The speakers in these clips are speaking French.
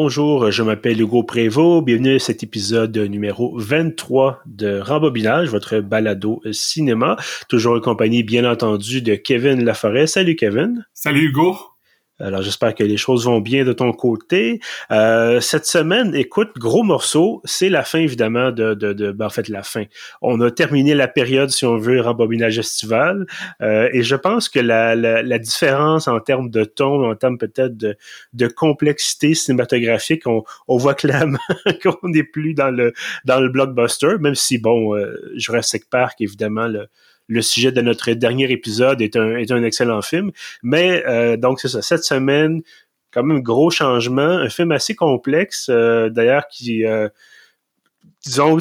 Bonjour, je m'appelle Hugo Prévost. Bienvenue à cet épisode numéro 23 de Rembobinage, votre balado cinéma. Toujours accompagné, bien entendu, de Kevin Laforêt. Salut Kevin. Salut Hugo. Alors j'espère que les choses vont bien de ton côté. Euh, cette semaine, écoute, gros morceau, c'est la fin évidemment de, de, de ben, en fait la fin. On a terminé la période, si on veut, rembobinage estival, euh, et je pense que la, la, la, différence en termes de ton, en termes peut-être de, de complexité cinématographique, on, on voit clairement qu'on n'est plus dans le dans le blockbuster, même si bon, euh, Jurassic Park évidemment le le sujet de notre dernier épisode est un, est un excellent film. Mais euh, donc c'est ça, cette semaine, quand même gros changement, un film assez complexe, euh, d'ailleurs qui euh, disons,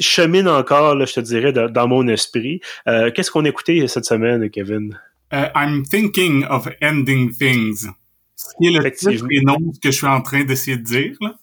chemine encore, là, je te dirais, dans, mon esprit. Euh, Qu'est-ce qu'on a écouté cette semaine, Kevin? Uh, I'm thinking of ending things. Ce qui est le titre et non ce que je suis en train d'essayer de dire. Là.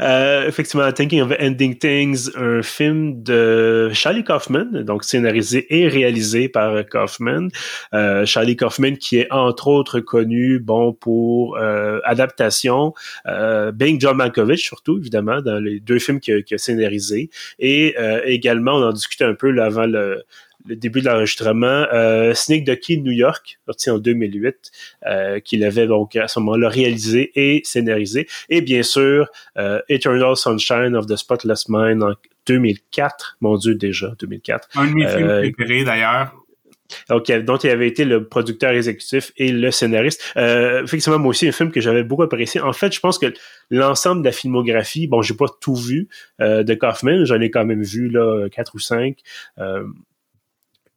Euh, effectivement, Thinking of Ending Things, un film de Charlie Kaufman, donc scénarisé et réalisé par Kaufman. Euh, Charlie Kaufman qui est entre autres connu, bon, pour euh, adaptation, euh, Bing John Malkovich surtout, évidemment, dans les deux films qu'il a, qu a scénarisé. Et euh, également, on en discutait un peu là, avant le, le début de l'enregistrement, euh, Snake the Key New York, sorti en 2008, euh, qu'il avait donc à ce moment-là réalisé et scénarisé. Et bien sûr, euh, Eternal Sunshine of the Spotless Mind en 2004. Mon Dieu, déjà, 2004. Un de mes films euh, préférés, d'ailleurs. Donc, dont il avait été le producteur exécutif et le scénariste. Euh, effectivement, moi aussi, un film que j'avais beaucoup apprécié. En fait, je pense que l'ensemble de la filmographie, bon, j'ai pas tout vu euh, de Kaufman, j'en ai quand même vu là quatre ou cinq. Euh,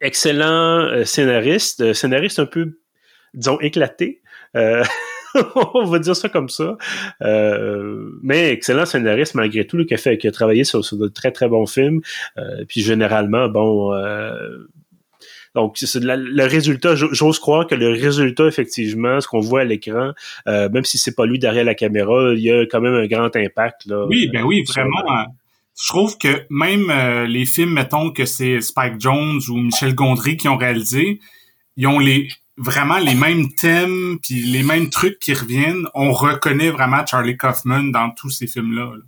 excellent euh, scénariste, euh, scénariste un peu, disons, éclaté. Euh, on va dire ça comme ça. Euh, mais excellent scénariste malgré tout, qui a fait, qui a travaillé sur, sur de très très bons films. Euh, puis généralement, bon. donc, c'est le résultat, j'ose croire que le résultat, effectivement, ce qu'on voit à l'écran, même si c'est pas lui derrière la caméra, il y a quand même un grand impact. Là, oui, ben oui, vraiment je trouve que même euh, les films, mettons que c'est Spike Jones ou Michel Gondry qui ont réalisé, ils ont les vraiment les mêmes thèmes puis les mêmes trucs qui reviennent. On reconnaît vraiment Charlie Kaufman dans tous ces films-là. là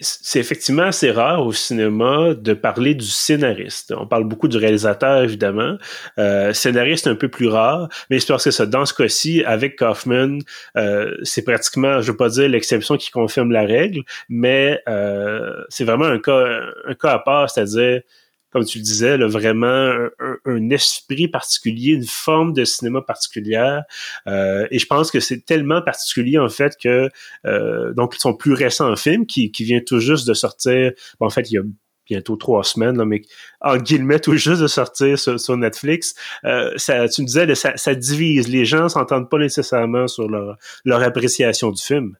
c'est effectivement assez rare au cinéma de parler du scénariste. On parle beaucoup du réalisateur, évidemment. Euh, scénariste un peu plus rare, mais c'est parce que ça, dans ce cas-ci, avec Kaufman, euh, c'est pratiquement, je veux pas dire l'exception qui confirme la règle, mais euh, c'est vraiment un cas, un cas à part, c'est-à-dire comme tu le disais, là, vraiment un, un, esprit particulier, une forme de cinéma particulière. Euh, et je pense que c'est tellement particulier en fait que euh, donc son plus récent film qui, qui vient tout juste de sortir. Bon, en fait, il y a bientôt trois semaines, là, mais en guillemets tout juste de sortir sur, sur Netflix. Euh, ça, tu me disais, ça, ça divise. Les gens s'entendent pas nécessairement sur leur, leur appréciation du film.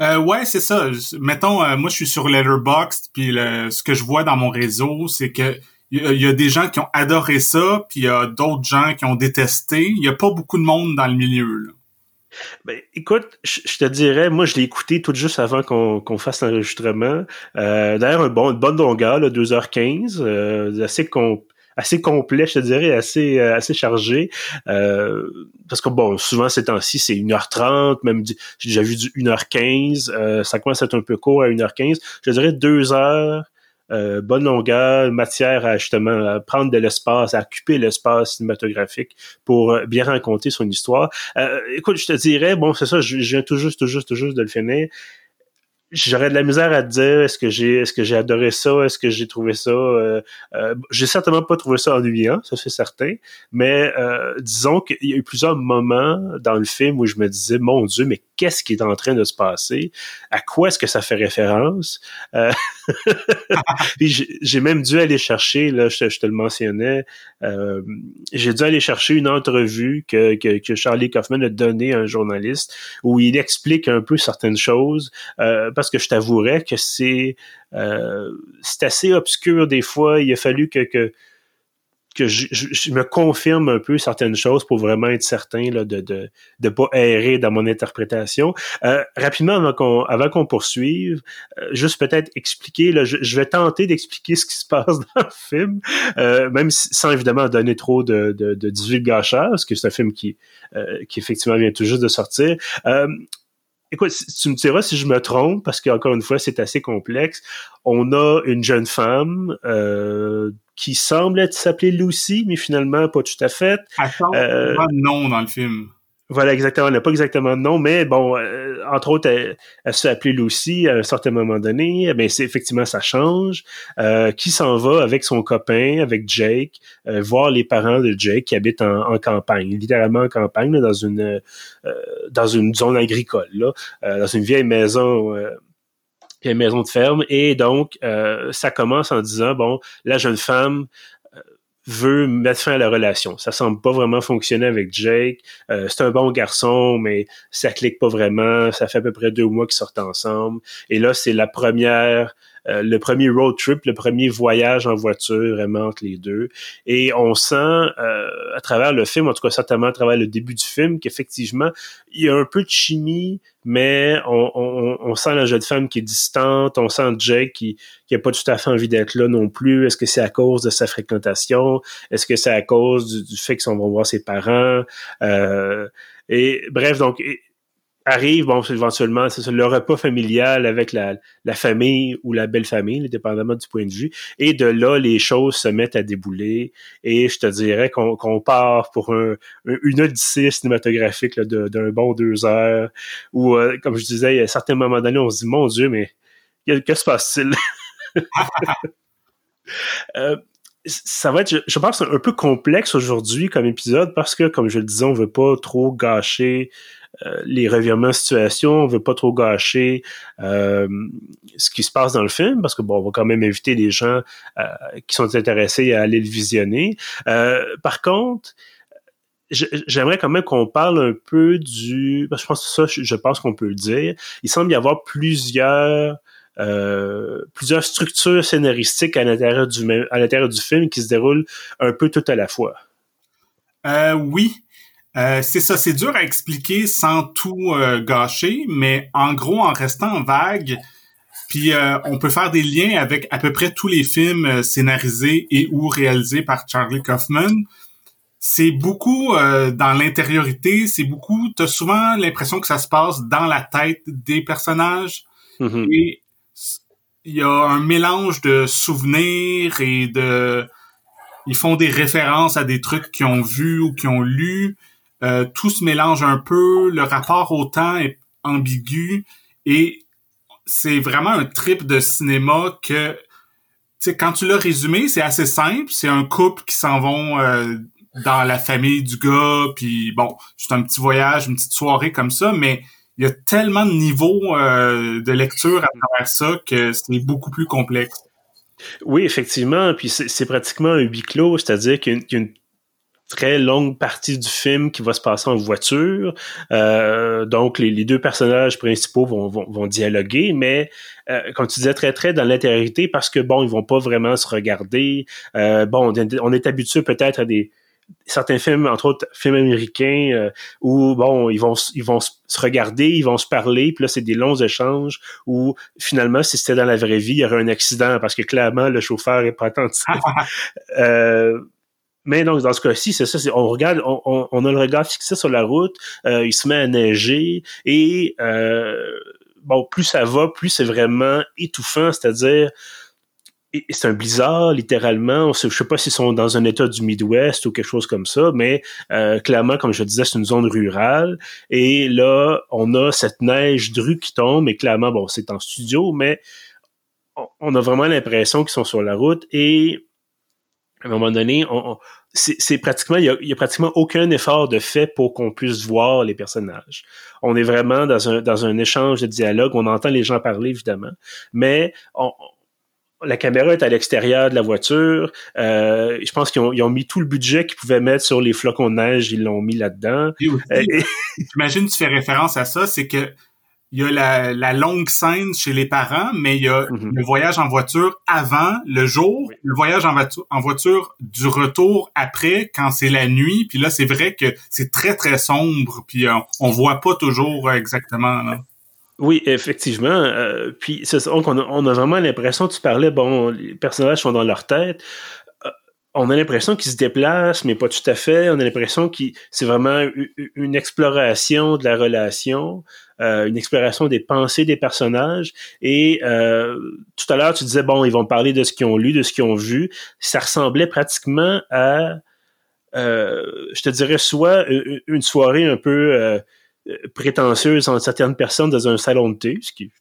Euh, ouais, c'est ça. Mettons, euh, moi, je suis sur Letterboxd, puis le, ce que je vois dans mon réseau, c'est que il y, a des gens qui ont adoré ça, puis il y a d'autres gens qui ont détesté. Il y a pas beaucoup de monde dans le milieu. Là. Ben, écoute, je te dirais, moi je l'ai écouté tout juste avant qu'on fasse l'enregistrement. Euh, D'ailleurs, un bon, une bonne longueur, là, 2h15, euh, assez assez complet, je te dirais, assez euh, assez chargé. Euh, parce que bon, souvent ces temps-ci, c'est 1h30, même j'ai déjà vu du 1h15. Euh, ça commence à être un peu court à 1h15. Je dirais 2 heures euh, bonne longueur, matière à justement à prendre de l'espace, à occuper l'espace cinématographique pour euh, bien raconter son histoire. Euh, écoute, je te dirais, bon, c'est ça, je viens tout juste, tout juste, tout juste de le finir j'aurais de la misère à te dire est-ce que j'ai est-ce que j'ai adoré ça est-ce que j'ai trouvé ça euh, euh, j'ai certainement pas trouvé ça ennuyant ça c'est certain mais disons qu'il y a eu plusieurs moments dans le film où je me disais mon dieu mais qu'est-ce qui est en train de se passer à quoi est-ce que ça fait référence euh, j'ai même dû aller chercher là je, te le mentionnais euh, j'ai dû aller chercher une entrevue que, Charlie Kaufman a donnée à un journaliste où il explique un peu certaines choses euh, parce que je t'avouerais que c'est c'est assez obscur des fois. Il a fallu que que je, je, me confirme un peu certaines choses pour vraiment être certain là, de de de pas errer dans mon interprétation. Euh, rapidement avant qu'on avant poursuive, euh, juste peut-être expliquer là, je, je vais tenter d'expliquer ce qui se passe dans le film, euh, même sans évidemment donner trop de de, de divulgachage, parce que c'est un film qui euh, qui effectivement vient tout juste de sortir. Euh, écoute, tu me diras si je me trompe, parce qu'encore une fois, c'est assez complexe. On a une jeune femme euh, qui semble s'appeler Lucy, mais finalement pas tout à fait. Euh, pas de nom dans le film. Voilà, exactement. Elle n'a pas exactement de nom, mais bon, euh, entre autres, elle, elle se fait Lucy à un certain moment donné. Mais eh c'est effectivement, ça change. Euh, qui s'en va avec son copain, avec Jake, euh, voir les parents de Jake qui habitent en, campagne, littéralement en campagne, dans une dans une zone agricole, là, dans une vieille maison. Vieille maison de ferme et donc ça commence en disant bon la jeune femme veut mettre fin à la relation. Ça semble pas vraiment fonctionner avec Jake. Euh, c'est un bon garçon, mais ça clique pas vraiment. Ça fait à peu près deux mois qu'ils sortent ensemble. Et là, c'est la première euh, le premier road trip, le premier voyage en voiture vraiment entre les deux. Et on sent euh, à travers le film, en tout cas certainement à travers le début du film, qu'effectivement, il y a un peu de chimie, mais on, on, on, sent la jeune femme qui est distante, on sent Jake qui qui a pas tout à fait envie d'être là non plus. Est-ce que c'est à cause de sa fréquentation? Est-ce que c'est à cause du, fait qu'ils vont voir ses parents? Euh, et bref, donc arrive, bon, éventuellement, c'est le repas familial avec la, la, famille ou la belle famille, dépendamment du point de vue. Et de là, les choses se mettent à débouler. Et je te dirais qu'on qu'on part pour un, une odyssée cinématographique d'un bon deux heures, où, euh, comme je disais, à certains moments donné, on se dit, mon Dieu, mais que, que se passe-t-il? euh, ça va être, je, pense, un peu complexe aujourd'hui comme épisode parce que, comme je le disais, on veut pas trop gâcher les revirements de situation, on veut pas trop gâcher euh, ce qui se passe dans le film, parce que bon, on va quand même inviter les gens euh, qui sont intéressés à aller le visionner. par contre, j'aimerais quand même qu'on parle un peu du. je pense que ça, je pense qu'on peut le dire. Il semble y avoir plusieurs euh, plusieurs structures scénaristiques à l'intérieur du à l'intérieur du film qui se déroulent un peu tout à la fois. Euh, oui, euh, c'est ça, c'est dur à expliquer sans tout euh, gâcher, mais en gros, en restant vague, puis euh, on peut faire des liens avec à peu près tous les films scénarisés et ou réalisés par Charlie Kaufman. C'est beaucoup dans l'intériorité, c'est beaucoup, t'as souvent l'impression que ça se passe dans la tête des personnages. Mm-hmm. Et il y a un mélange de souvenirs et de... Ils font des références à des trucs qu'ils ont vus ou qu'ils ont lus. Euh, tout se mélange un peu, le rapport au temps est ambigu et c'est vraiment un trip de cinéma que, tu quand tu l'as résumé, c'est assez simple. C'est un couple qui s'en vont euh, dans la famille du gars, puis bon, c'est un petit voyage, une petite soirée comme ça, mais il y a tellement de niveaux euh, de lecture à travers ça que c'est beaucoup plus complexe. Oui, effectivement. Puis c'est pratiquement un huis clos, c'est-à-dire qu'il y a une très longue partie du film qui va se passer en voiture. Euh, donc, les, deux personnages principaux vont, vont, dialoguer, mais euh, comme tu disais, très très dans l'intériorité parce que, bon, ils vont pas vraiment se regarder. Euh, bon, on est habitué peut-être à des certains films, entre autres films américains, euh, où bon, ils vont ils vont se regarder, ils vont se parler, puis là c'est des longs échanges où finalement, si c'était dans la vraie vie, il y aurait un accident parce que clairement le chauffeur est pas attentif. euh, mais donc, dans ce cas-ci, c'est ça, on regarde, on, on, a le regard fixé sur la route, euh, il se met à neiger, et euh, bon, plus ça va, plus c'est vraiment étouffant, c'est-à-dire c'est un blizzard, littéralement. Je sais pas s'ils sont dans un état du Midwest ou quelque chose comme ça, mais euh, clairement, comme je disais, c'est une zone rurale. Et là, on a cette neige drue qui tombe, et clairement, bon, c'est en studio, mais on a vraiment l'impression qu'ils sont sur la route. Et à un moment donné, on, c'est pratiquement il y, a, pratiquement aucun effort de fait pour qu'on puisse voir les personnages. On est vraiment dans un dans un échange de dialogue. On entend les gens parler évidemment, mais on, la caméra est à l'extérieur de la voiture. Euh, je pense qu'ils ont, ils ont, mis tout le budget qu'ils pouvaient mettre sur les flocons de neige, ils l'ont mis là-dedans. J'imagine que tu fais référence à ça, c'est que il y a la, la, longue scène chez les parents, mais il y a Mhm. le voyage en voiture avant, le jour, Oui. le voyage en, voiture- en voiture du retour après, quand c'est la nuit. Puis là, c'est vrai que c'est très, très sombre, puis on, on voit pas toujours euh, exactement. Là. Oui, effectivement. euh, puis c'est on a, on a vraiment l'impression, tu parlais, bon, les personnages sont dans leur tête. Euh, on a l'impression qu'ils se déplacent, mais pas tout à fait. On a l'impression que c'est vraiment une exploration de la relation, euh, une exploration des pensées des personnages. Et euh, tout à l'heure, tu disais, bon, ils vont parler de ce qu'ils ont lu, de ce qu'ils ont vu. Ça ressemblait pratiquement à, euh, je te dirais, soit une soirée un peu... prétentieuse entre certaines personnes dans un salon de thé, ce qui,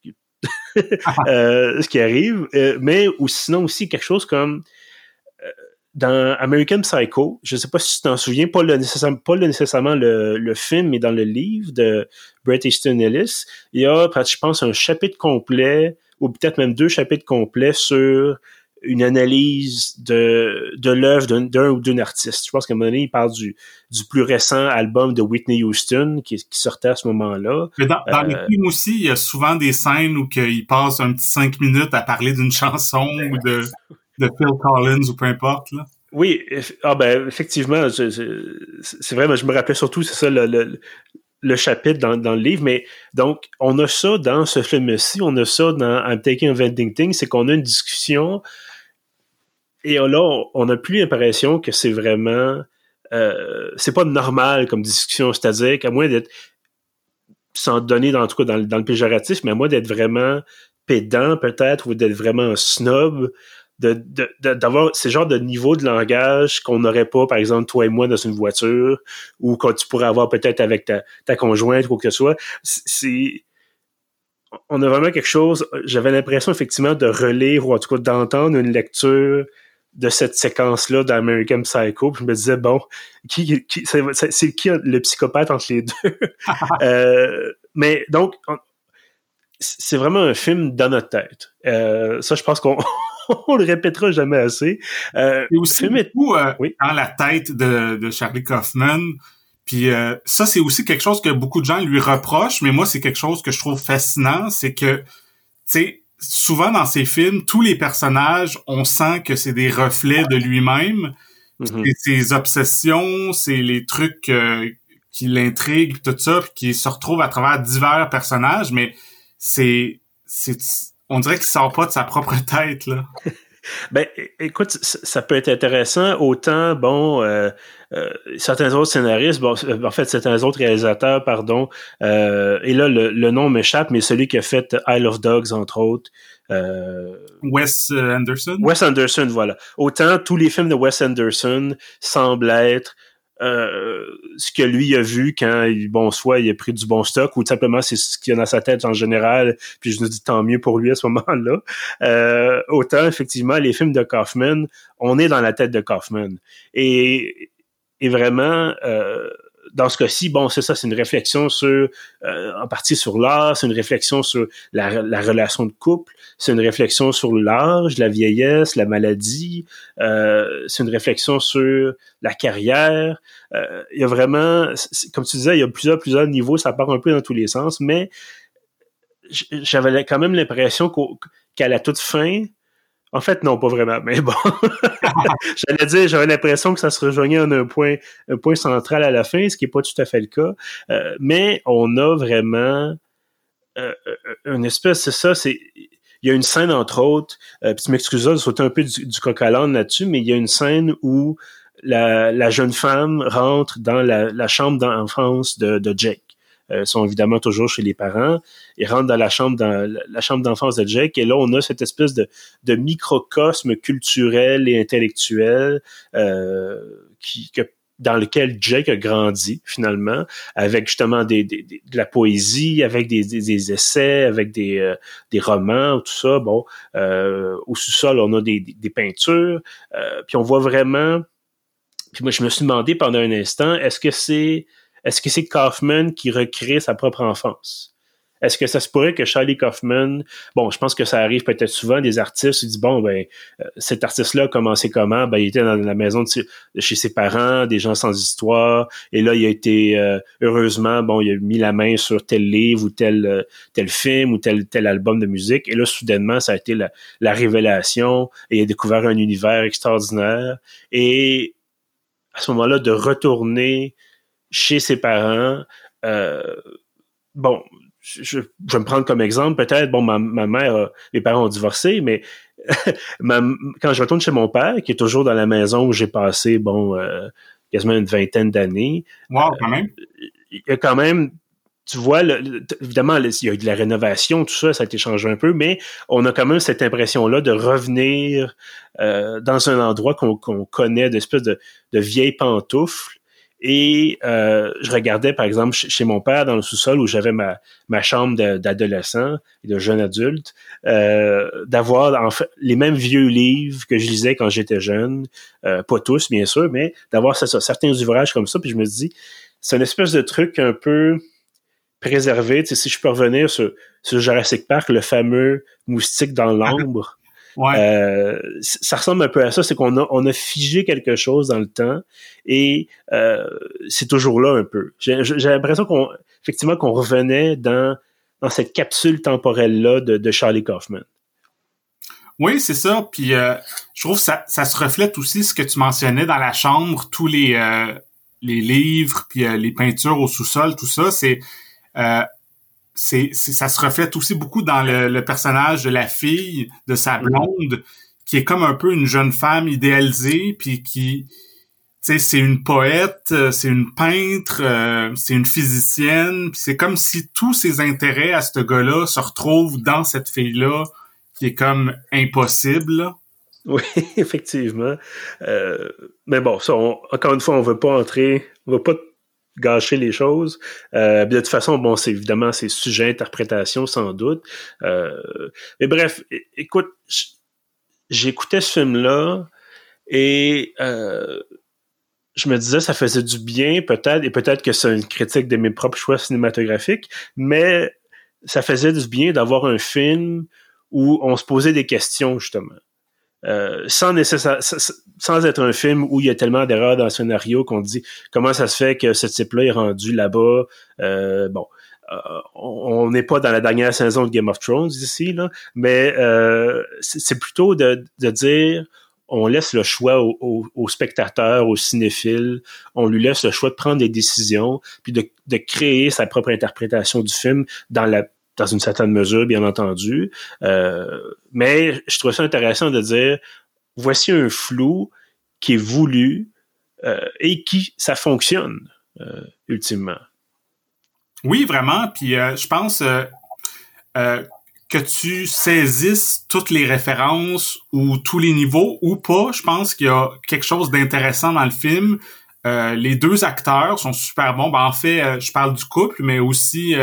ce qui- arrive, mais ou sinon aussi quelque chose comme dans American Psycho, je sais pas si tu t'en souviens, pas, le nécessairement, pas le, nécessairement le, le film, mais dans le livre de Bret Easton Ellis, il y a, je pense, un chapitre complet, ou peut-être même deux chapitres complets sur une analyse de, de l'œuvre d'un, d'un ou d'une artiste. Je pense qu'à un moment donné, il parle du, du plus récent album de Whitney Houston qui, qui sortait à ce moment-là. Mais dans, dans les Euh, films aussi, il y a souvent des scènes où il passe un petit cinq minutes à parler d'une chanson ou de, de Phil Collins ou peu importe. Oui, ah ben effectivement, c'est vrai, mais je me rappelais surtout, c'est ça le, chapitre dans, le livre, mais donc on a ça dans ce film-ci, on a ça dans I'm Taking a Vending Thing, c'est qu'on a une discussion et là on- n'a plus l'impression que c'est vraiment, euh, c'est pas normal comme discussion, c'est-à-dire qu'à moins d'être sans donner dans en tout cas dans, dans le péjoratif, mais à moins d'être vraiment pédant peut-être ou d'être vraiment snob, de, de, de- d'avoir ce genre de niveau de langage qu'on n'aurait pas, par exemple, toi et moi dans une voiture, ou que tu pourrais avoir peut-être avec ta, ta conjointe ou quoi que ce soit. C'est. On a vraiment quelque chose. J'avais l'impression effectivement de relire ou en tout cas d'entendre une lecture de cette séquence-là d'American Psycho. Puis je me disais, bon, qui, qui, c'est, qui le psychopathe entre les deux? Euh, mais donc, on- c'est vraiment un film dans notre tête. Euh, ça, je pense qu'on on le répétera jamais assez. Euh, Et aussi beaucoup euh, Oui. dans la tête de, de Charlie Kaufman. Puis euh, ça, c'est aussi quelque chose que beaucoup de gens lui reprochent, mais moi, c'est quelque chose que je trouve fascinant, c'est que, tu sais, souvent dans ses films, tous les personnages, on sent que c'est des reflets de lui-même. C'est ses obsessions, c'est les trucs euh, qui l'intriguent, tout ça, puis qui se retrouvent à travers divers personnages, mais c'est, c'est, on dirait qu'il sort pas de sa propre tête là. Ben, écoute, ça peut être intéressant. Autant, bon, euh, euh, certains autres scénaristes, bon, en fait, certains autres réalisateurs, pardon, euh, et là, le, le nom m'échappe, mais celui qui a fait Isle of Dogs, entre autres, euh, Wes Anderson? Wes Anderson, voilà. Autant tous les films de Wes Anderson semblent être euh, ce que lui a vu quand, il- bon, soit il a pris du bon stock ou tout simplement c'est ce qu'il a dans sa tête en général, puis je nous dis tant mieux pour lui à ce moment-là. Euh, autant, effectivement, les films de Kaufman, on est dans la tête de Kaufman. Et, et vraiment, euh, dans ce cas-ci, bon, c'est ça, c'est une réflexion sur, euh, en partie sur l'art, c'est une réflexion sur la, la relation de couple, c'est une réflexion sur l'âge, la vieillesse, la maladie, euh, c'est une réflexion sur la carrière. Euh, il y a vraiment, comme tu disais, il y a plusieurs, plusieurs niveaux, ça part un peu dans tous les sens, mais j'avais quand même l'impression qu'à la toute fin, en fait, non, pas vraiment, mais bon. J'allais dire, j'avais l'impression que ça se rejoignait en un point, un point central à la fin, ce qui n'est pas tout à fait le cas. Euh, mais on a vraiment euh, euh, une espèce, c'est ça, c'est. Il y a une scène, entre autres, euh, puis tu m'excuseras de sauter un peu du, du coq là-dessus, mais il y a une scène où la, jeune femme rentre dans la, la chambre d'enfance de, de Jake. Euh, sont évidemment toujours chez les parents. Ils rentrent dans la chambre dans la, chambre d'enfance de Jake et là on a cette espèce de, de microcosme culturel et intellectuel euh, qui, que, dans lequel Jake a grandi finalement, avec justement des, des, de la poésie, avec des, des, essais, avec des, euh, des romans, tout ça. Bon, euh, au sous-sol on a des, des, des peintures, euh, puis on voit vraiment. Puis moi je me suis demandé pendant un instant, est-ce que c'est est-ce que c'est Kaufman qui recrée sa propre enfance? est-ce que ça se pourrait que Charlie Kaufman, bon, je pense que ça arrive peut-être souvent, des artistes, ils disent, bon, ben, euh, cet artiste-là a commencé comment? Ben, il était dans la maison de, chez ses parents, des gens sans histoire, et là, il a été, euh, heureusement, bon, il a mis la main sur tel livre ou tel, euh, tel film ou tel, tel album de musique, et là, soudainement, ça a été la, la révélation, et il a découvert un univers extraordinaire, et à ce moment-là, de retourner chez ses parents, euh, bon, je, vais me prendre comme exemple, peut-être, bon, ma, ma mère, mes parents ont divorcé, mais quand je retourne chez mon père, qui est toujours dans la maison où j'ai passé, bon, euh, quasiment une vingtaine d'années. Wow, quand même. il y a quand même, tu vois, évidemment, il y a eu de la rénovation, tout ça, ça a été changé un peu, mais on a quand même cette impression-là de revenir euh, dans un endroit qu'on connaît, d'espèce de, de vieille pantoufle, et euh, je regardais, par exemple, chez mon père dans le sous-sol où j'avais ma, chambre d'adolescent et de jeune adulte, euh, d'avoir les mêmes vieux livres que je lisais quand j'étais jeune, euh, pas tous bien sûr, mais d'avoir certains ouvrages comme ça. Puis je me dis, c'est une espèce de truc un peu préservé. Tu si je peux revenir sur, sur Jurassic Park, le fameux moustique dans l'ombre. Ouais. Euh, ça ressemble un peu à ça, c'est qu'on a, on a figé quelque chose dans le temps et euh, c'est toujours là un peu. J'ai, l'impression qu'on, effectivement, qu'on revenait dans, dans cette capsule temporelle-là de, de Charlie Kaufman. Oui, c'est ça. Puis euh, je trouve que ça, ça se reflète aussi ce que tu mentionnais dans la chambre, tous les, euh, les livres, puis euh, les peintures au sous-sol, tout ça. C'est c'est, ça se reflète aussi beaucoup dans le, personnage de la fille de sa blonde qui est comme un peu une jeune femme idéalisée puis qui tu sais c'est une poète euh, c'est une peintre euh, c'est une physicienne c'est comme si tous ses intérêts à ce gars-là se retrouvent dans cette fille là qui est comme impossible oui effectivement. Euh, mais bon ça encore une fois on veut pas entrer on veut pas gâcher les choses. Euh, de toute façon, bon, c'est évidemment c'est sujet interprétation sans doute. Euh, mais bref, écoute, j'écoutais ce film-là et euh, je me disais ça faisait du bien peut-être et peut-être que c'est une critique de mes propres choix cinématographiques, mais ça faisait du bien d'avoir un film où on se posait des questions justement. Euh, sans, nécessaire, sans être un film où il y a tellement d'erreurs dans le scénario qu'on dit comment ça se fait que ce type-là est rendu là-bas? Euh, bon, euh, on n'est pas dans la dernière saison de Game of Thrones ici, là, mais c'est plutôt de, de, dire on laisse le choix aux au, spectateurs, aux cinéphiles, on lui laisse le choix de prendre des décisions, puis de, de créer sa propre interprétation du film dans la dans une certaine mesure, bien entendu. Euh, mais je trouve ça intéressant de dire, voici un flou qui est voulu euh, et qui, ça fonctionne, euh, ultimement. Oui, vraiment. Puis je pense que tu saisisses toutes les références ou tous les niveaux ou pas, je pense qu'il y a quelque chose d'intéressant dans le film. les deux acteurs sont super bons. Ben, en fait, je parle du couple, mais aussi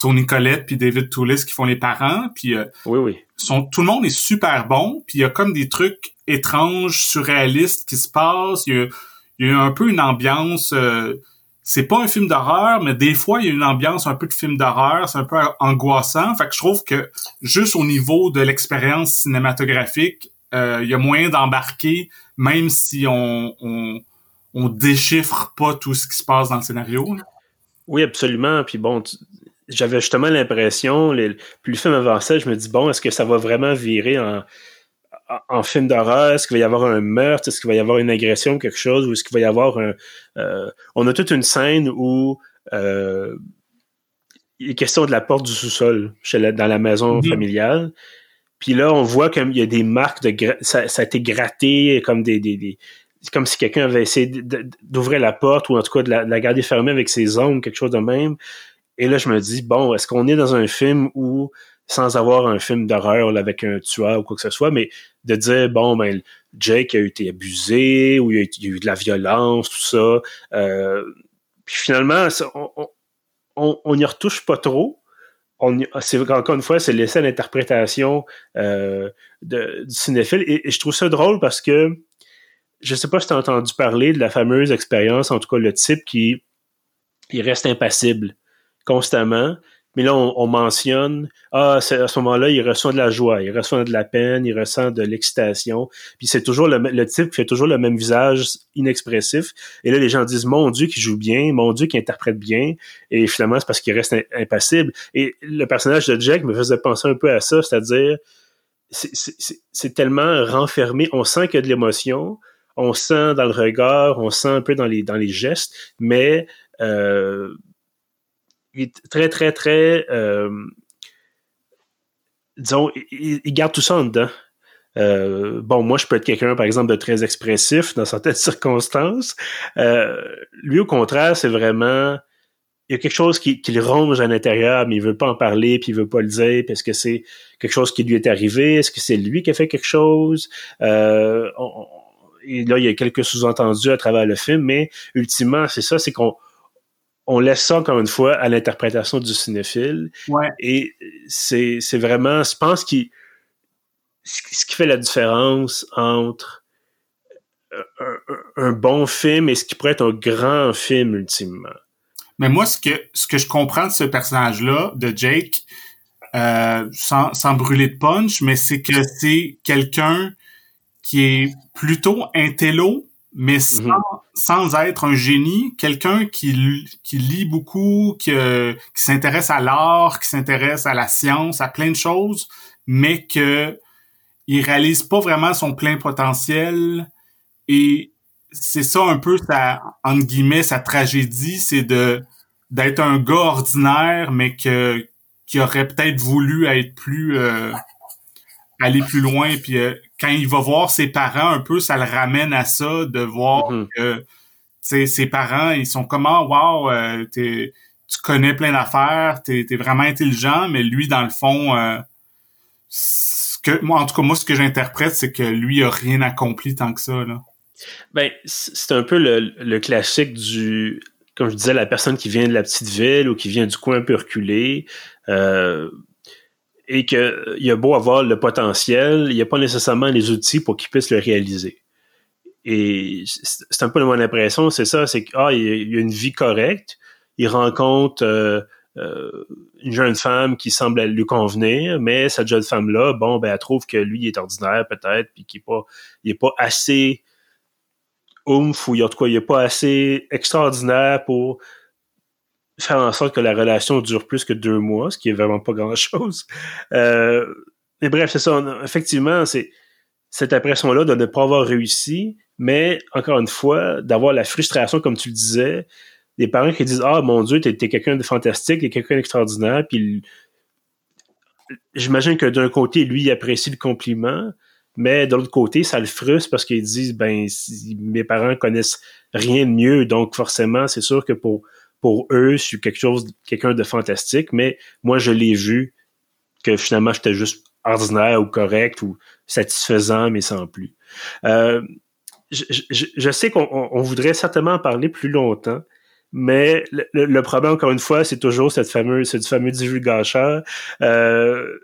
Tony Collette puis David Toulis qui font les parents puis euh, oui oui. sont tout le monde est super bon puis il y a comme des trucs étranges surréalistes qui se passent. Il y a, un peu une ambiance euh, c'est pas un film d'horreur mais des fois il y a une ambiance un peu de film d'horreur c'est un peu angoissant. Fait que je trouve que juste au niveau de l'expérience cinématographique euh, il y a moyen d'embarquer même si on, on on déchiffre pas tout ce qui se passe dans le scénario Oui, absolument. Puis bon, j'avais justement l'impression, plus le film avançait, je me dis, bon, est-ce que ça va vraiment virer en, en film d'horreur? Est-ce qu'il va y avoir un meurtre? Est-ce qu'il va y avoir une agression, quelque chose? Ou est-ce qu'il va y avoir un... Euh, on a toute une scène où euh, il est question de la porte du sous-sol dans la maison mm-hmm. familiale. Puis là, on voit qu'il y a des marques de... Ça, ça, a été gratté comme des, des, des comme si quelqu'un avait essayé d'ouvrir la porte ou en tout cas de la, de la garder fermée avec ses ongles, quelque chose de même. Et là, je me dis, bon, est-ce qu'on est dans un film où, sans avoir un film d'horreur avec un tueur ou quoi que ce soit, mais de dire, bon, ben, Jake a été abusé, ou il y a, eu de la violence, tout ça. Euh, puis finalement, on n'y retouche pas trop. On, encore une fois, c'est laissé à l'interprétation euh, du cinéphile. Et, et, je trouve ça drôle parce que je sais pas si tu as entendu parler de la fameuse expérience, en tout cas le type qui il reste impassible constamment. mais là, on, mentionne, ah, à ce moment-là, il ressent de la joie, il ressent de la peine, il ressent de l'excitation. Puis c'est toujours le, le type fait toujours le même visage inexpressif. Et là, les gens disent, mon Dieu, qui joue bien, mon Dieu, qui interprète bien. Et finalement, c'est parce qu'il reste impassible. Et le personnage de Jack me faisait penser un peu à ça, c'est-à-dire, c'est tellement renfermé, on sent qu'il y a de l'émotion, on sent dans le regard, on sent un peu dans les, dans les gestes, mais euh, il est très, très, très. Euh, disons, il, garde tout ça en dedans. Euh, bon, moi, je peux être quelqu'un, par exemple, de très expressif dans certaines circonstances. Euh, lui, au contraire, c'est vraiment. Il y a quelque chose qui, qui le ronge à l'intérieur, mais il veut pas en parler, puis il veut pas le dire, parce que c'est quelque chose qui lui est arrivé. Est-ce que c'est lui qui a fait quelque chose? Euh, et là, il y a quelques sous-entendus à travers le film, mais ultimement, c'est ça, c'est qu'on on laisse ça encore une fois à l'interprétation du cinéphile. Et c'est, vraiment, je pense ce qui fait la différence entre un, bon film et ce qui pourrait être un grand film ultimement. Mais moi, ce que, ce que je comprends de ce personnage-là, de Jake, euh, sans, sans brûler de punch, mais c'est que c'est quelqu'un qui est plutôt intello, mais mhm. sans, être un génie, quelqu'un qui, qui lit beaucoup, qui, qui s'intéresse à l'art, qui s'intéresse à la science, à plein de choses, mais que il réalise pas vraiment son plein potentiel. Et c'est ça un peu sa, entre guillemets, sa tragédie, c'est de d'être un gars ordinaire, mais que qui aurait peut-être voulu être plus euh, aller plus loin puis euh, quand il va voir ses parents un peu ça le ramène à ça de voir mm-hmm. que ses parents ils sont comment wow euh, tu connais plein d'affaires t'es es vraiment intelligent mais lui dans le fond euh, ce que moi en tout cas moi ce que j'interprète c'est que lui a rien accompli tant que ça là ben c'est un peu le, le classique du comme je disais la personne qui vient de la petite ville ou qui vient du coin un peu reculé euh, et qu'il a beau avoir le potentiel, il n'y a pas nécessairement les outils pour qu'il puisse le réaliser. Et c'est un peu mon impression, c'est ça, c'est qu'il ah, a une vie correcte, il rencontre euh, euh, une jeune femme qui semble lui convenir, mais cette jeune femme-là, bon, ben, elle trouve que lui est ordinaire peut-être, puis qu'il n'est pas, il pas assez oomph, ou il, en tout cas, il n'est pas assez extraordinaire pour faire en sorte que la relation dure plus que deux mois, ce qui est vraiment pas grand-chose. Euh, mais bref, c'est ça. effectivement, c'est cette impression-là de ne pas avoir réussi, mais encore une fois, d'avoir la frustration, comme tu le disais, des parents qui disent Ah mon Dieu, t'es es, quelqu'un de fantastique, t'es quelqu'un d'extraordinaire, puis j'imagine que d'un côté, lui, il apprécie le compliment, mais de l'autre côté, ça le frustre parce qu'ils disent ben mes parents connaissent rien de mieux, donc forcément, c'est sûr que pour pour eux, je suis quelque chose, quelqu'un de fantastique, mais moi, je l'ai vu que finalement, j'étais juste ordinaire ou correct ou satisfaisant, mais sans plus. Euh, je, sais qu'on voudrait certainement en parler plus longtemps, mais le, problème, encore une fois, c'est toujours cette fameuse, ce fameux divulgateur. Euh,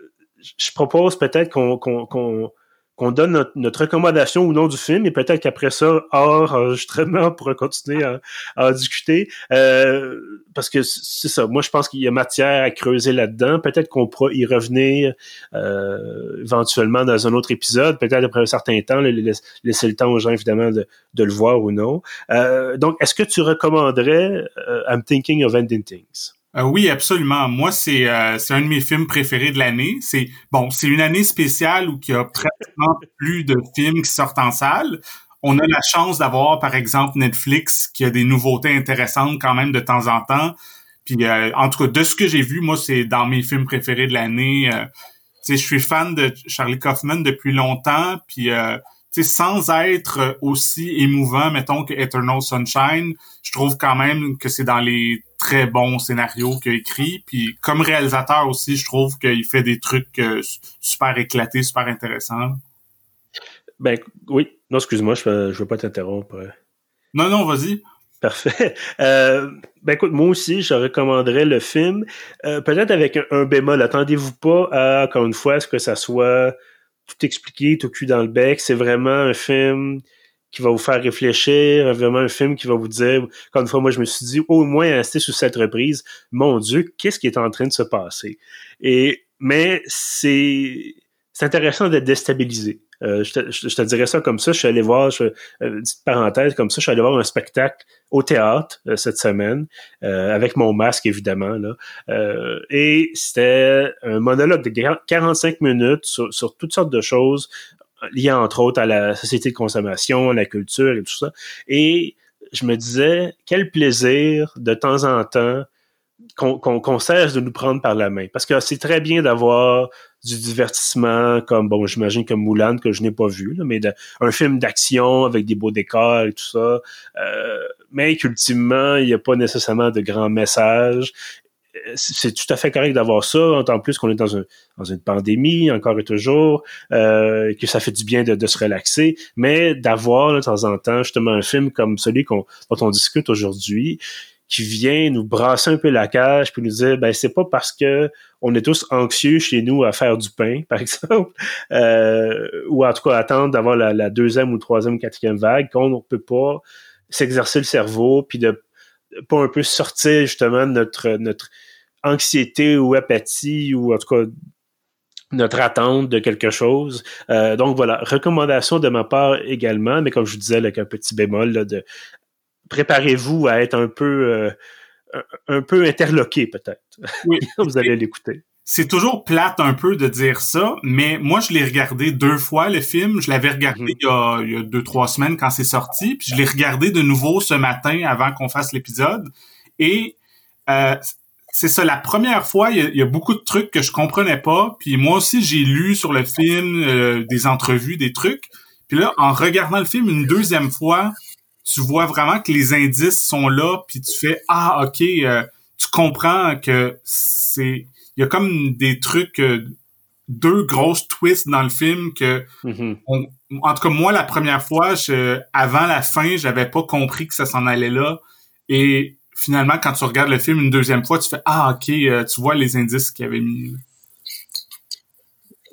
je propose peut-être qu'on qu'on donne notre, recommandation ou non du film et peut-être qu'après ça, hors enregistrement, on pourra continuer à, en discuter. Euh, parce que c'est ça, moi je pense qu'il y a matière à creuser là-dedans. Peut-être qu'on pourra y revenir euh, éventuellement dans un autre épisode, peut-être après un certain temps, laisser le temps aux gens évidemment de, le voir ou non. Euh, donc, est-ce que tu recommanderais I'm Thinking of Ending Things? Euh, oui, absolument. Moi, c'est euh, un de mes films préférés de l'année. C'est bon, c'est une année spéciale où il y a pratiquement plus de films qui sortent en salle. On a la chance d'avoir, par exemple, Netflix qui a des nouveautés intéressantes quand même de temps en temps. Puis, euh, en tout cas, de ce que j'ai vu, moi, c'est dans mes films préférés de l'année. Euh, je suis fan de Charlie Kaufman depuis longtemps. Puis, sans être aussi émouvant, mettons, que Eternal Sunshine, je trouve quand même que c'est dans les très bons scénarios qu'il a écrit. Puis comme réalisateur aussi, je trouve qu'il fait des trucs euh, super éclatés, super intéressants. Ben oui. Non, excuse-moi, je ne veux pas t'interrompre. Non, non, vas-y. Parfait. Euh, ben écoute, moi aussi, je recommanderais le film. Euh, peut-être avec un, bémol. Attendez-vous pas à, encore une fois, ce que ça soit tout expliqué, tout cul dans le bec. C'est vraiment un film qui va vous faire réfléchir, vraiment un film qui va vous dire, comme une fois, moi, je me suis dit, au moins rester sous cette reprise, mon Dieu, qu'est-ce qui est en train de se passer? Et, mais c'est, c'est intéressant d'être déstabilisé. Euh, je, te, je, te, dirais ça comme ça. Je suis allé voir, je, euh, petite parenthèse comme ça, je suis allé voir un spectacle au théâtre euh, cette semaine, euh, avec mon masque évidemment. Là, et c'était un monologue de 45 minutes sur, sur, toutes sortes de choses liées entre autres à la société de consommation, à la culture et tout ça. Et je me disais, quel plaisir de temps en temps qu'on cesse de nous prendre par la main. Parce que c'est très bien d'avoir du divertissement comme, bon, j'imagine comme Moulin, que je n'ai pas vu, là, mais un film d'action avec des beaux décors et tout ça. Euh, mais qu'ultimement, il n'y a pas nécessairement de grands messages. C'est tout à fait correct d'avoir ça, en plus qu'on est dans, un, dans une pandémie, encore et toujours, euh, que ça fait du bien de, se relaxer, mais d'avoir de temps en temps justement un film comme celui qu'on dont on discute aujourd'hui, qui vient nous brasser un peu la cage puis nous dire ben c'est pas parce que on est tous anxieux chez nous à faire du pain par exemple euh, ou en tout cas attendre d'avoir la, deuxième ou troisième quatrième vague qu'on ne peut pas s'exercer le cerveau puis de pas un peu sortir justement de notre notre anxiété ou apathie ou en tout cas notre attente de quelque chose. Euh, donc voilà, recommandation de ma part également, mais comme je vous disais, avec un petit bémol là, de préparez-vous à être un peu euh, un peu interloqué peut-être. Oui. Vous allez l'écouter. C'est toujours plate un peu de dire ça, mais moi je l'ai regardé deux fois le film. Je l'avais regardé mhm. il, y a, il, y a, deux trois semaines quand c'est sorti, puis je l'ai regardé de nouveau ce matin avant qu'on fasse l'épisode. Et euh, c'est ça, la première fois, il y, a, beaucoup de trucs que je comprenais pas. Puis moi aussi, j'ai lu sur le film euh, des entrevues, des trucs. Puis là, en regardant le film une deuxième fois, tu vois vraiment que les indices sont là, puis tu fais ah ok, euh, tu comprends que c'est il y a comme des trucs euh, deux grosses twists dans le film que mm-hmm. en tout cas moi la première fois je, avant la fin j'avais pas compris que ça s'en allait là et finalement quand tu regardes le film une deuxième fois tu fais ah ok euh, tu vois les indices qu'il avait mis.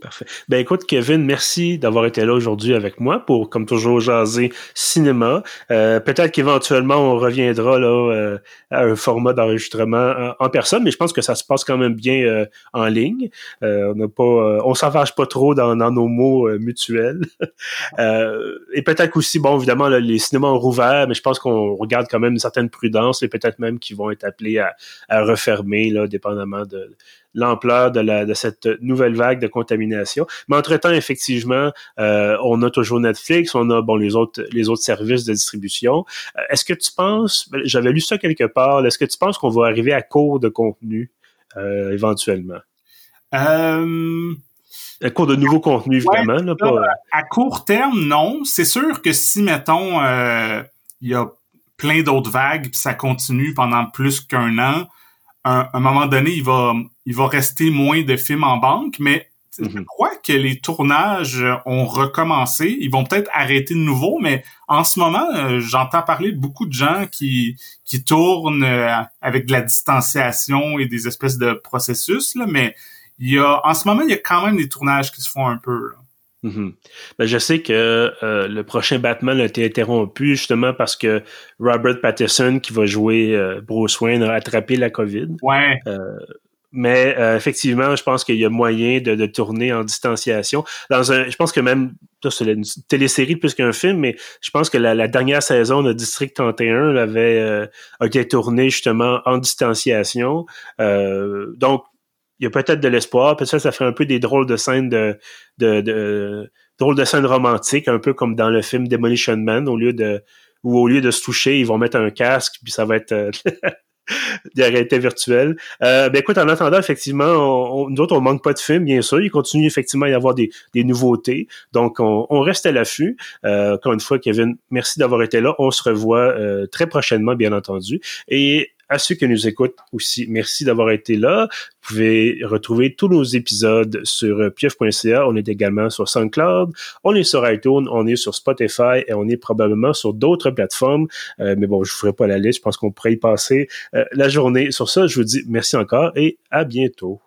Parfait. Ben écoute, Kevin, merci d'avoir été là aujourd'hui avec moi pour, comme toujours, jaser cinéma. Euh, peut-être qu'éventuellement on reviendra là euh, à un format d'enregistrement en, personne, mais je pense que ça se passe quand même bien euh, en ligne. on n'a pas, on s'avage pas trop dans, nos mots mutuels. et peut-être aussi, bon, évidemment, les cinémas ont rouvert, mais je pense qu'on regarde quand même une certaine prudence et peut-être même qu'ils vont être appelés à, à refermer, là, dépendamment de l'ampleur de, la, de cette nouvelle vague de contamination. Mais entre-temps, effectivement, euh, on a toujours Netflix, on a bon les autres les autres services de distribution. Euh, est-ce que tu penses, ben, j'avais lu ça quelque part, est-ce que tu penses qu'on va arriver à court de contenu euh, éventuellement? À court de nouveaux contenus, évidemment. là, pas... À court terme, non. C'est sûr que si, mettons, il y a plein d'autres vagues, puis ça continue pendant plus qu'un an, à un moment donné, il va, il va rester moins de films en banque, mais je mhm. crois que les tournages ont recommencé. Ils vont peut-être arrêter de nouveau, mais en ce moment, euh, j'entends parler de beaucoup de gens qui, qui tournent euh, avec de la distanciation et des espèces de processus, là, mais il y a, en ce moment, il y a quand même des tournages qui se font un peu. Mhm. ben, je sais que euh, le prochain Batman a été interrompu justement parce que Robert Pattinson, qui va jouer Bruce Wayne, a attrapé la COVID. Ouais. Mais euh, effectivement, je pense qu'il y a moyen de, de, tourner en distanciation. Dans un, je pense que même c'est une télésérie plus qu'un film, mais je pense que la, dernière saison de District 31 avait euh, a été tournée justement en distanciation. Euh, donc, il y a peut-être de l'espoir. Peut-être ça fait un peu des drôles de scènes de, de, de drôles de scènes romantiques, un peu comme dans le film Demolition Man, au lieu de ou au lieu de se toucher, ils vont mettre un casque, puis ça va être de réalité virtuelle. Euh, ben écoute, en attendant, effectivement, on, nous autres, on manque pas de films, bien sûr. Il continue effectivement à y avoir des, des nouveautés. Donc, on, on reste à l'affût. Euh, encore une fois, Kevin, merci d'avoir été là. On se revoit euh, très prochainement, bien entendu. Et à ceux qui nous écoutent aussi, merci d'avoir été là. Vous pouvez retrouver tous nos épisodes sur pieuf.ca. On est également sur SoundCloud, on est sur iTunes, on est sur Spotify et on est probablement sur d'autres plateformes. Euh, mais bon, je ne ferai pas la liste. Je pense qu'on pourrait y passer euh, la journée. Sur ça, je vous dis merci encore et à bientôt.